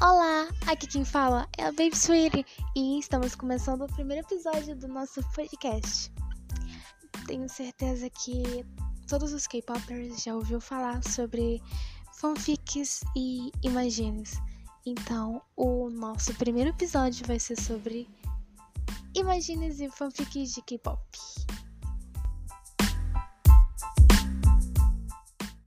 Olá, aqui quem fala é a Baby Sweetie e estamos começando o primeiro episódio do nosso podcast. Tenho certeza que todos os K-popers já ouviu falar sobre fanfics e imagines. Então, o nosso primeiro episódio vai ser sobre imagines e fanfics de K-pop.